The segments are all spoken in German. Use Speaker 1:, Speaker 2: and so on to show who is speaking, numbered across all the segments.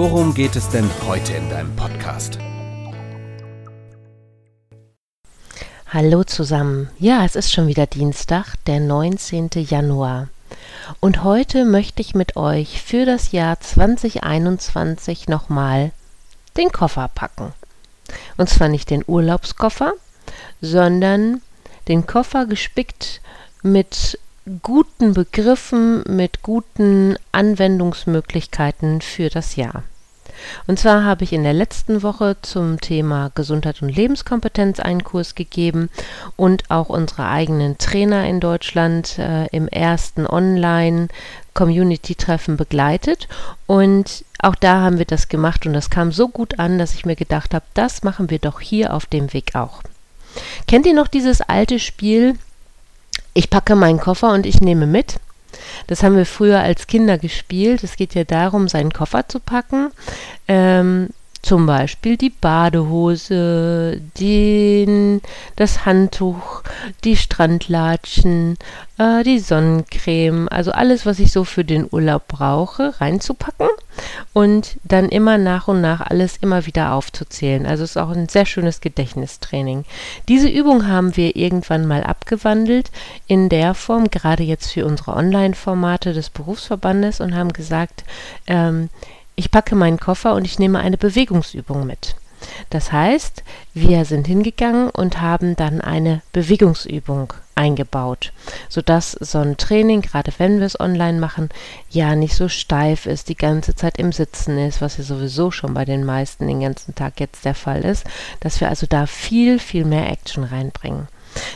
Speaker 1: worum geht es denn heute in deinem Podcast?
Speaker 2: Hallo zusammen. Ja, es ist schon wieder Dienstag, der 19. Januar. Und heute möchte ich mit euch für das Jahr 2021 nochmal den Koffer packen. Und zwar nicht den Urlaubskoffer, sondern den Koffer gespickt mit guten Begriffen, mit guten Anwendungsmöglichkeiten für das Jahr. Und zwar habe ich in der letzten Woche zum Thema Gesundheit und Lebenskompetenz einen Kurs gegeben und auch unsere eigenen Trainer in Deutschland äh, im ersten Online Community-Treffen begleitet. Und auch da haben wir das gemacht und das kam so gut an, dass ich mir gedacht habe, das machen wir doch hier auf dem Weg auch. Kennt ihr noch dieses alte Spiel? Ich packe meinen Koffer und ich nehme mit. Das haben wir früher als Kinder gespielt. Es geht ja darum, seinen Koffer zu packen. Ähm, zum Beispiel die Badehose, den, das Handtuch, die Strandlatschen, äh, die Sonnencreme, also alles, was ich so für den Urlaub brauche, reinzupacken und dann immer nach und nach alles immer wieder aufzuzählen. Also es ist auch ein sehr schönes Gedächtnistraining. Diese Übung haben wir irgendwann mal abgewandelt in der Form, gerade jetzt für unsere Online-Formate des Berufsverbandes und haben gesagt, ähm, ich packe meinen Koffer und ich nehme eine Bewegungsübung mit. Das heißt, wir sind hingegangen und haben dann eine Bewegungsübung eingebaut, sodass so ein Training, gerade wenn wir es online machen, ja nicht so steif ist, die ganze Zeit im Sitzen ist, was ja sowieso schon bei den meisten den ganzen Tag jetzt der Fall ist, dass wir also da viel, viel mehr Action reinbringen.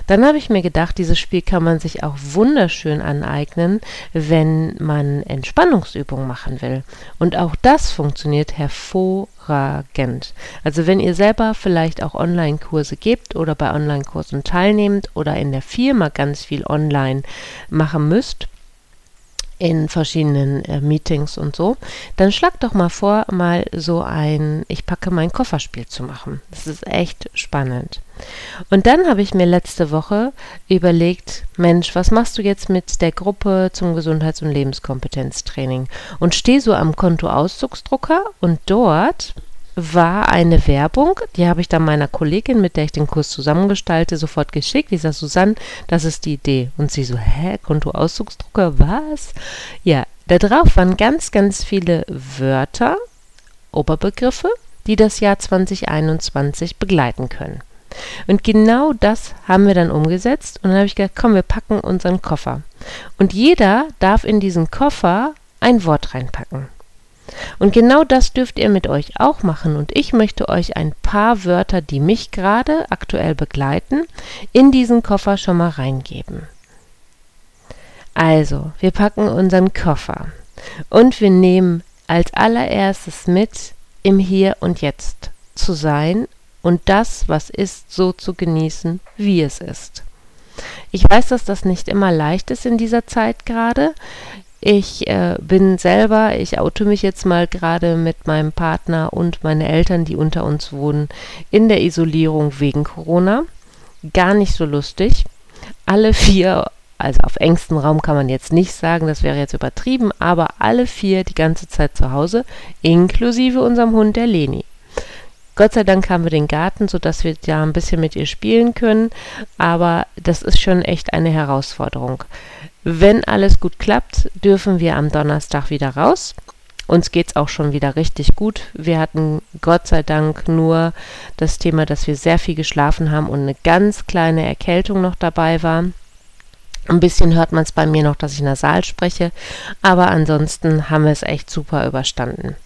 Speaker 2: Dann habe ich mir gedacht, dieses Spiel kann man sich auch wunderschön aneignen, wenn man Entspannungsübungen machen will. Und auch das funktioniert hervorragend. Also wenn ihr selber vielleicht auch Online-Kurse gebt oder bei Online-Kursen teilnehmt oder in der Firma ganz viel online machen müsst, in verschiedenen äh, Meetings und so, dann schlag doch mal vor, mal so ein Ich packe mein Kofferspiel zu machen. Das ist echt spannend. Und dann habe ich mir letzte Woche überlegt, Mensch, was machst du jetzt mit der Gruppe zum Gesundheits- und Lebenskompetenztraining? Und stehe so am Kontoauszugsdrucker und dort war eine Werbung, die habe ich dann meiner Kollegin, mit der ich den Kurs zusammengestalte, sofort geschickt. Ich sage, Susanne, das ist die Idee. Und sie so, hä, Kontoauszugsdrucker, was? Ja, da drauf waren ganz, ganz viele Wörter, Oberbegriffe, die das Jahr 2021 begleiten können. Und genau das haben wir dann umgesetzt und dann habe ich gesagt, komm, wir packen unseren Koffer. Und jeder darf in diesen Koffer ein Wort reinpacken. Und genau das dürft ihr mit euch auch machen. Und ich möchte euch ein paar Wörter, die mich gerade aktuell begleiten, in diesen Koffer schon mal reingeben. Also, wir packen unseren Koffer und wir nehmen als allererstes mit, im Hier und Jetzt zu sein und das, was ist, so zu genießen, wie es ist. Ich weiß, dass das nicht immer leicht ist in dieser Zeit gerade. Ich äh, bin selber, ich oute mich jetzt mal gerade mit meinem Partner und meine Eltern, die unter uns wohnen, in der Isolierung wegen Corona. Gar nicht so lustig. Alle vier, also auf engstem Raum kann man jetzt nicht sagen, das wäre jetzt übertrieben, aber alle vier die ganze Zeit zu Hause, inklusive unserem Hund, der Leni. Gott sei Dank haben wir den Garten, sodass wir ja ein bisschen mit ihr spielen können, aber das ist schon echt eine Herausforderung. Wenn alles gut klappt, dürfen wir am Donnerstag wieder raus. Uns geht es auch schon wieder richtig gut. Wir hatten Gott sei Dank nur das Thema, dass wir sehr viel geschlafen haben und eine ganz kleine Erkältung noch dabei war. Ein bisschen hört man es bei mir noch, dass ich nasal spreche, aber ansonsten haben wir es echt super überstanden.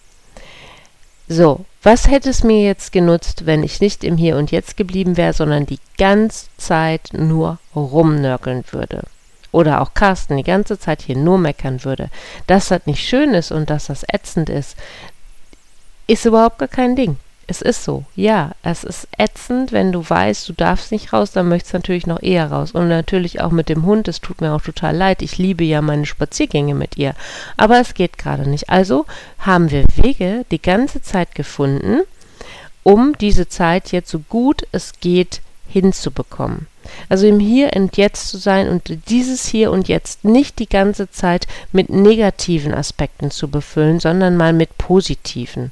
Speaker 2: So, was hätte es mir jetzt genutzt, wenn ich nicht im Hier und Jetzt geblieben wäre, sondern die ganze Zeit nur rumnörgeln würde? oder auch Carsten die ganze Zeit hier nur meckern würde, dass das nicht schön ist und dass das ätzend ist, ist überhaupt gar kein Ding. Es ist so, ja, es ist ätzend, wenn du weißt, du darfst nicht raus, dann möchtest du natürlich noch eher raus. Und natürlich auch mit dem Hund, es tut mir auch total leid, ich liebe ja meine Spaziergänge mit ihr. Aber es geht gerade nicht. Also haben wir Wege die ganze Zeit gefunden, um diese Zeit jetzt so gut es geht hinzubekommen. Also im Hier und Jetzt zu sein und dieses Hier und Jetzt nicht die ganze Zeit mit negativen Aspekten zu befüllen, sondern mal mit positiven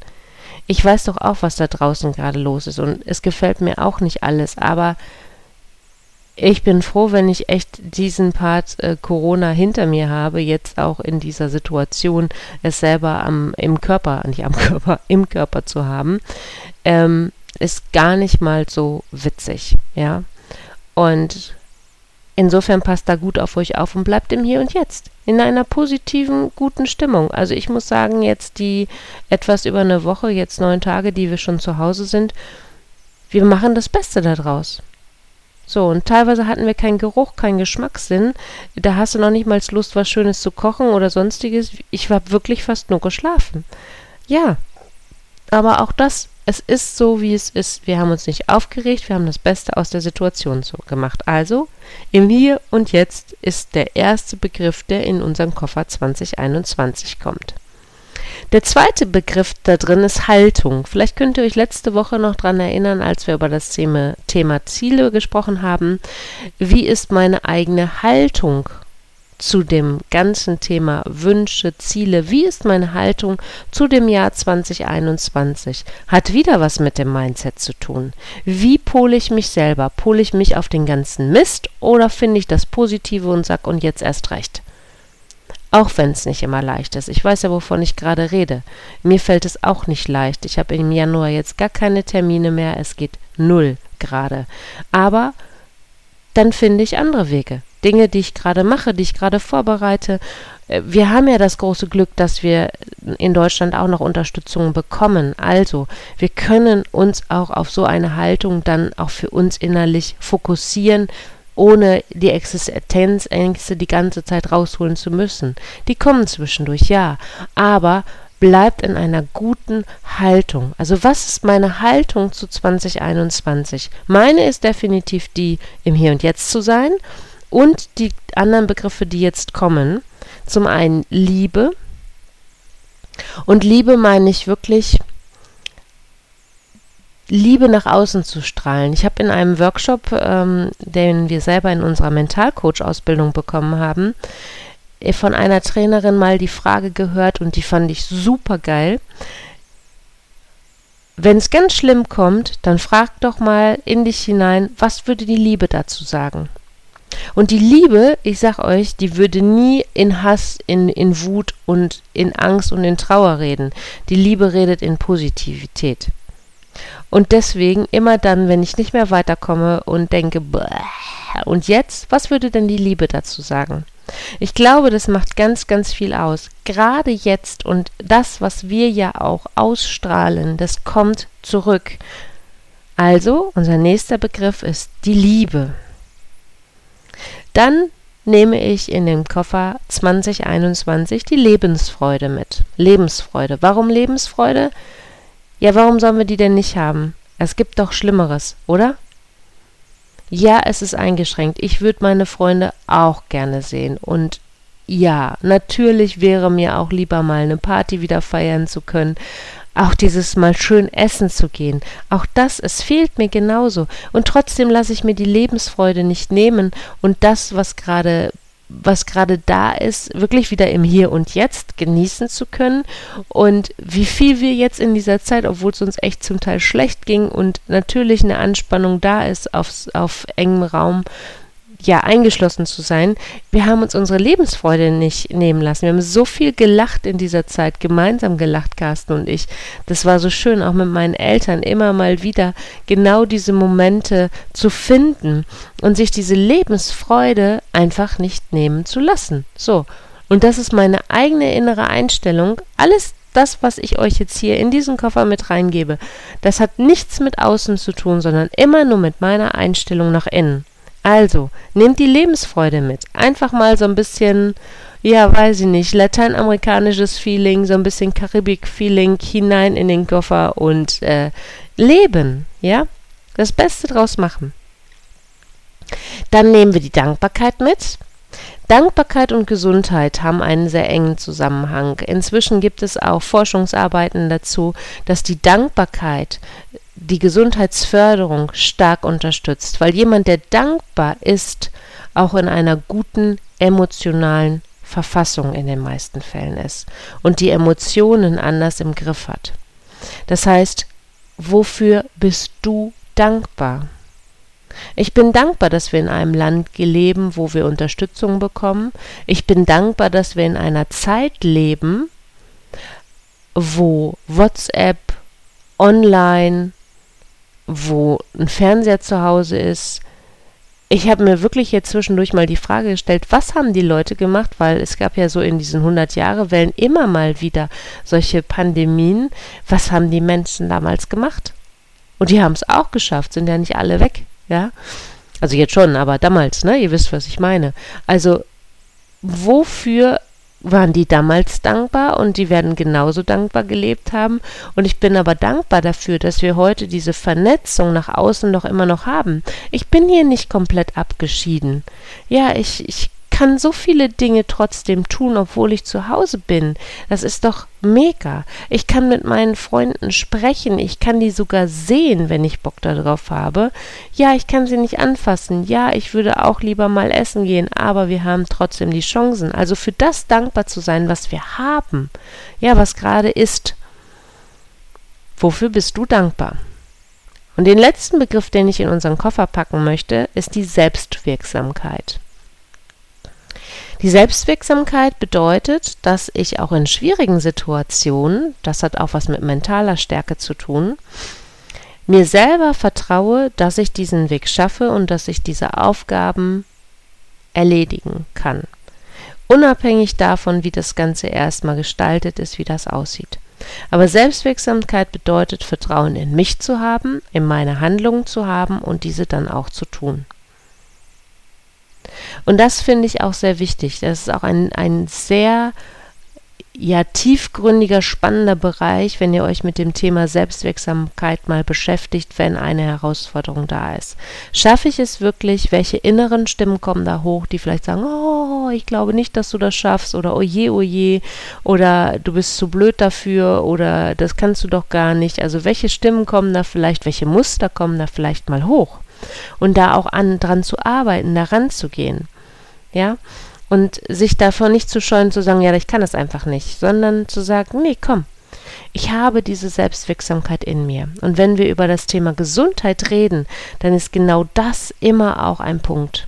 Speaker 2: ich weiß doch auch, was da draußen gerade los ist und es gefällt mir auch nicht alles, aber ich bin froh, wenn ich echt diesen Part äh, Corona hinter mir habe, jetzt auch in dieser Situation, es selber am, im Körper, nicht am Körper, im Körper zu haben, ähm, ist gar nicht mal so witzig, ja. Und Insofern passt da gut auf euch auf und bleibt im Hier und Jetzt. In einer positiven, guten Stimmung. Also ich muss sagen, jetzt die etwas über eine Woche, jetzt neun Tage, die wir schon zu Hause sind, wir machen das Beste daraus. So, und teilweise hatten wir keinen Geruch, keinen Geschmackssinn. Da hast du noch nicht mal Lust, was Schönes zu kochen oder sonstiges. Ich war wirklich fast nur geschlafen. Ja, aber auch das es ist so, wie es ist. Wir haben uns nicht aufgeregt, wir haben das Beste aus der Situation so gemacht. Also, im Hier und Jetzt ist der erste Begriff, der in unseren Koffer 2021 kommt. Der zweite Begriff da drin ist Haltung. Vielleicht könnt ihr euch letzte Woche noch daran erinnern, als wir über das Thema, Thema Ziele gesprochen haben. Wie ist meine eigene Haltung zu dem ganzen Thema Wünsche, Ziele, wie ist meine Haltung zu dem Jahr 2021, hat wieder was mit dem Mindset zu tun. Wie pole ich mich selber? Pole ich mich auf den ganzen Mist oder finde ich das Positive und sag und jetzt erst recht? Auch wenn es nicht immer leicht ist. Ich weiß ja, wovon ich gerade rede. Mir fällt es auch nicht leicht. Ich habe im Januar jetzt gar keine Termine mehr. Es geht null gerade. Aber dann finde ich andere Wege. Dinge, die ich gerade mache, die ich gerade vorbereite. Äh, wir haben ja das große Glück, dass wir in Deutschland auch noch Unterstützung bekommen. Also, wir können uns auch auf so eine Haltung dann auch für uns innerlich fokussieren, ohne die Existenzängste die ganze Zeit rausholen zu müssen. Die kommen zwischendurch, ja, aber bleibt in einer guten Haltung. Also was ist meine Haltung zu 2021? Meine ist definitiv die, im Hier und Jetzt zu sein und die anderen Begriffe, die jetzt kommen. Zum einen Liebe. Und Liebe meine ich wirklich Liebe nach außen zu strahlen. Ich habe in einem Workshop, ähm, den wir selber in unserer Mentalcoach-Ausbildung bekommen haben, äh, von einer Trainerin mal die Frage gehört und die fand ich super geil. Wenn es ganz schlimm kommt, dann frag doch mal in dich hinein, was würde die Liebe dazu sagen? Und die Liebe, ich sag euch, die würde nie in Hass, in, in Wut und in Angst und in Trauer reden. Die Liebe redet in Positivität. Und deswegen immer dann, wenn ich nicht mehr weiterkomme und denke, und jetzt, was würde denn die Liebe dazu sagen? Ich glaube, das macht ganz, ganz viel aus. Gerade jetzt und das, was wir ja auch ausstrahlen, das kommt zurück. Also, unser nächster Begriff ist die Liebe. Dann nehme ich in den Koffer 2021 die Lebensfreude mit. Lebensfreude. Warum Lebensfreude? Ja, warum sollen wir die denn nicht haben? Es gibt doch Schlimmeres, oder? Ja, es ist eingeschränkt. Ich würde meine Freunde auch gerne sehen. Und ja, natürlich wäre mir auch lieber mal eine Party wieder feiern zu können auch dieses mal schön essen zu gehen, auch das, es fehlt mir genauso. Und trotzdem lasse ich mir die Lebensfreude nicht nehmen und das, was gerade was gerade da ist, wirklich wieder im Hier und Jetzt genießen zu können und wie viel wir jetzt in dieser Zeit, obwohl es uns echt zum Teil schlecht ging und natürlich eine Anspannung da ist auf, auf engem Raum, ja, eingeschlossen zu sein. Wir haben uns unsere Lebensfreude nicht nehmen lassen. Wir haben so viel gelacht in dieser Zeit, gemeinsam gelacht, Carsten und ich. Das war so schön, auch mit meinen Eltern immer mal wieder genau diese Momente zu finden und sich diese Lebensfreude einfach nicht nehmen zu lassen. So. Und das ist meine eigene innere Einstellung. Alles das, was ich euch jetzt hier in diesen Koffer mit reingebe, das hat nichts mit außen zu tun, sondern immer nur mit meiner Einstellung nach innen. Also, nehmt die Lebensfreude mit. Einfach mal so ein bisschen ja, weiß ich nicht, lateinamerikanisches Feeling, so ein bisschen Karibik-Feeling hinein in den Koffer und äh, leben, ja? Das Beste draus machen. Dann nehmen wir die Dankbarkeit mit. Dankbarkeit und Gesundheit haben einen sehr engen Zusammenhang. Inzwischen gibt es auch Forschungsarbeiten dazu, dass die Dankbarkeit die Gesundheitsförderung stark unterstützt, weil jemand, der dankbar ist, auch in einer guten emotionalen Verfassung in den meisten Fällen ist und die Emotionen anders im Griff hat. Das heißt, wofür bist du dankbar? Ich bin dankbar, dass wir in einem Land leben, wo wir Unterstützung bekommen. Ich bin dankbar, dass wir in einer Zeit leben, wo WhatsApp, online, wo ein Fernseher zu Hause ist. Ich habe mir wirklich jetzt zwischendurch mal die Frage gestellt, was haben die Leute gemacht, weil es gab ja so in diesen 100 Jahre Wellen immer mal wieder solche Pandemien. Was haben die Menschen damals gemacht? Und die haben es auch geschafft, sind ja nicht alle weg ja. Also jetzt schon, aber damals, ne? Ihr wisst, was ich meine. Also, wofür waren die damals dankbar und die werden genauso dankbar gelebt haben. Und ich bin aber dankbar dafür, dass wir heute diese Vernetzung nach außen noch immer noch haben. Ich bin hier nicht komplett abgeschieden. Ja, ich, ich kann so viele Dinge trotzdem tun, obwohl ich zu Hause bin. Das ist doch mega. Ich kann mit meinen Freunden sprechen. Ich kann die sogar sehen, wenn ich Bock darauf habe. Ja, ich kann sie nicht anfassen. Ja, ich würde auch lieber mal essen gehen, aber wir haben trotzdem die Chancen. Also für das dankbar zu sein, was wir haben. Ja, was gerade ist. Wofür bist du dankbar? Und den letzten Begriff, den ich in unseren Koffer packen möchte, ist die Selbstwirksamkeit. Die Selbstwirksamkeit bedeutet, dass ich auch in schwierigen Situationen, das hat auch was mit mentaler Stärke zu tun, mir selber vertraue, dass ich diesen Weg schaffe und dass ich diese Aufgaben erledigen kann. Unabhängig davon, wie das Ganze erstmal gestaltet ist, wie das aussieht. Aber Selbstwirksamkeit bedeutet, Vertrauen in mich zu haben, in meine Handlungen zu haben und diese dann auch zu tun. Und das finde ich auch sehr wichtig. Das ist auch ein, ein sehr ja, tiefgründiger, spannender Bereich, wenn ihr euch mit dem Thema Selbstwirksamkeit mal beschäftigt, wenn eine Herausforderung da ist. Schaffe ich es wirklich? Welche inneren Stimmen kommen da hoch, die vielleicht sagen, oh, ich glaube nicht, dass du das schaffst oder oh je, oh je oder du bist zu blöd dafür oder das kannst du doch gar nicht. Also welche Stimmen kommen da vielleicht, welche Muster kommen da vielleicht mal hoch? Und da auch an dran zu arbeiten, daran zu gehen. Ja? Und sich davon nicht zu scheuen, zu sagen, ja, ich kann das einfach nicht, sondern zu sagen, nee, komm, ich habe diese Selbstwirksamkeit in mir. Und wenn wir über das Thema Gesundheit reden, dann ist genau das immer auch ein Punkt.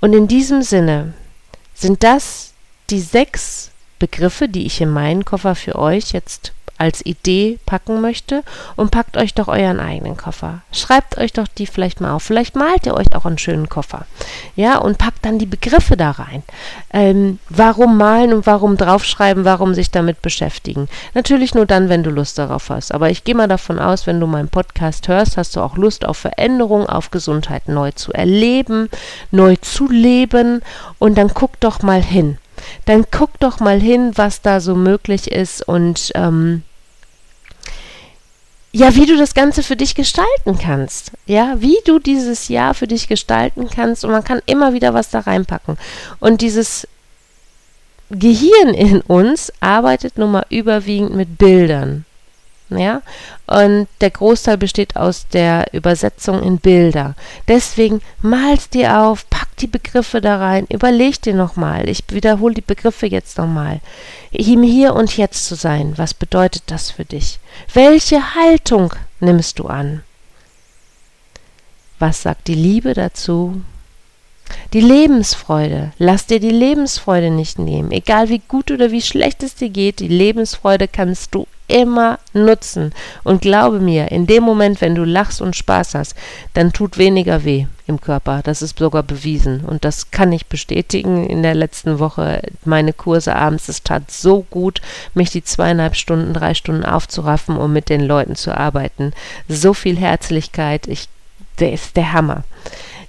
Speaker 2: Und in diesem Sinne sind das die sechs Begriffe, die ich in meinen Koffer für euch jetzt als Idee packen möchte und packt euch doch euren eigenen Koffer. Schreibt euch doch die vielleicht mal auf. Vielleicht malt ihr euch auch einen schönen Koffer. Ja, und packt dann die Begriffe da rein. Ähm, warum malen und warum draufschreiben, warum sich damit beschäftigen. Natürlich nur dann, wenn du Lust darauf hast. Aber ich gehe mal davon aus, wenn du meinen Podcast hörst, hast du auch Lust auf Veränderung, auf Gesundheit neu zu erleben, neu zu leben. Und dann guck doch mal hin dann guck doch mal hin, was da so möglich ist und ähm, ja, wie du das Ganze für dich gestalten kannst. Ja, wie du dieses Jahr für dich gestalten kannst und man kann immer wieder was da reinpacken. Und dieses Gehirn in uns arbeitet nun mal überwiegend mit Bildern. Ja, und der Großteil besteht aus der Übersetzung in Bilder. Deswegen malst dir auf, pack die Begriffe da rein, überleg dir nochmal. Ich wiederhole die Begriffe jetzt nochmal. Im Hier und Jetzt zu sein, was bedeutet das für dich? Welche Haltung nimmst du an? Was sagt die Liebe dazu? Die Lebensfreude. Lass dir die Lebensfreude nicht nehmen. Egal wie gut oder wie schlecht es dir geht, die Lebensfreude kannst du immer nutzen. Und glaube mir, in dem Moment, wenn du lachst und Spaß hast, dann tut weniger weh im Körper. Das ist sogar bewiesen. Und das kann ich bestätigen. In der letzten Woche meine Kurse abends, es tat so gut, mich die zweieinhalb Stunden, drei Stunden aufzuraffen, um mit den Leuten zu arbeiten. So viel Herzlichkeit. Ich, der ist der Hammer.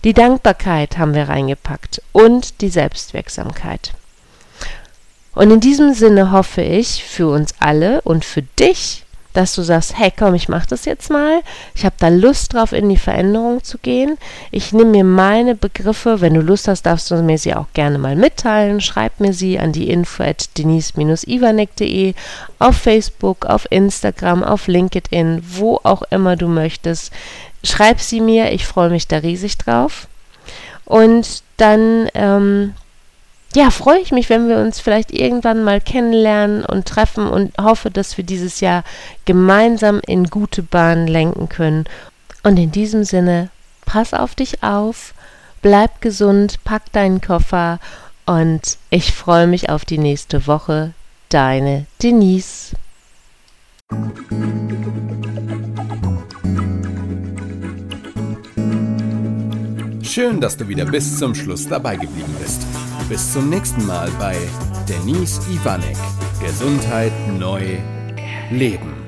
Speaker 2: Die Dankbarkeit haben wir reingepackt und die Selbstwirksamkeit. Und in diesem Sinne hoffe ich für uns alle und für dich, dass du sagst, hey komm, ich mach das jetzt mal. Ich habe da Lust drauf, in die Veränderung zu gehen. Ich nehme mir meine Begriffe, wenn du Lust hast, darfst du mir sie auch gerne mal mitteilen. Schreib mir sie an die info at denise-ivanek.de auf Facebook, auf Instagram, auf LinkedIn, wo auch immer du möchtest. Schreib sie mir, ich freue mich da riesig drauf. Und dann ähm, ja, freue ich mich, wenn wir uns vielleicht irgendwann mal kennenlernen und treffen und hoffe, dass wir dieses Jahr gemeinsam in gute Bahnen lenken können. Und in diesem Sinne, pass auf dich auf, bleib gesund, pack deinen Koffer und ich freue mich auf die nächste Woche. Deine Denise.
Speaker 1: Schön, dass du wieder bis zum Schluss dabei geblieben bist. Bis zum nächsten Mal bei Denise Ivanek. Gesundheit neu leben.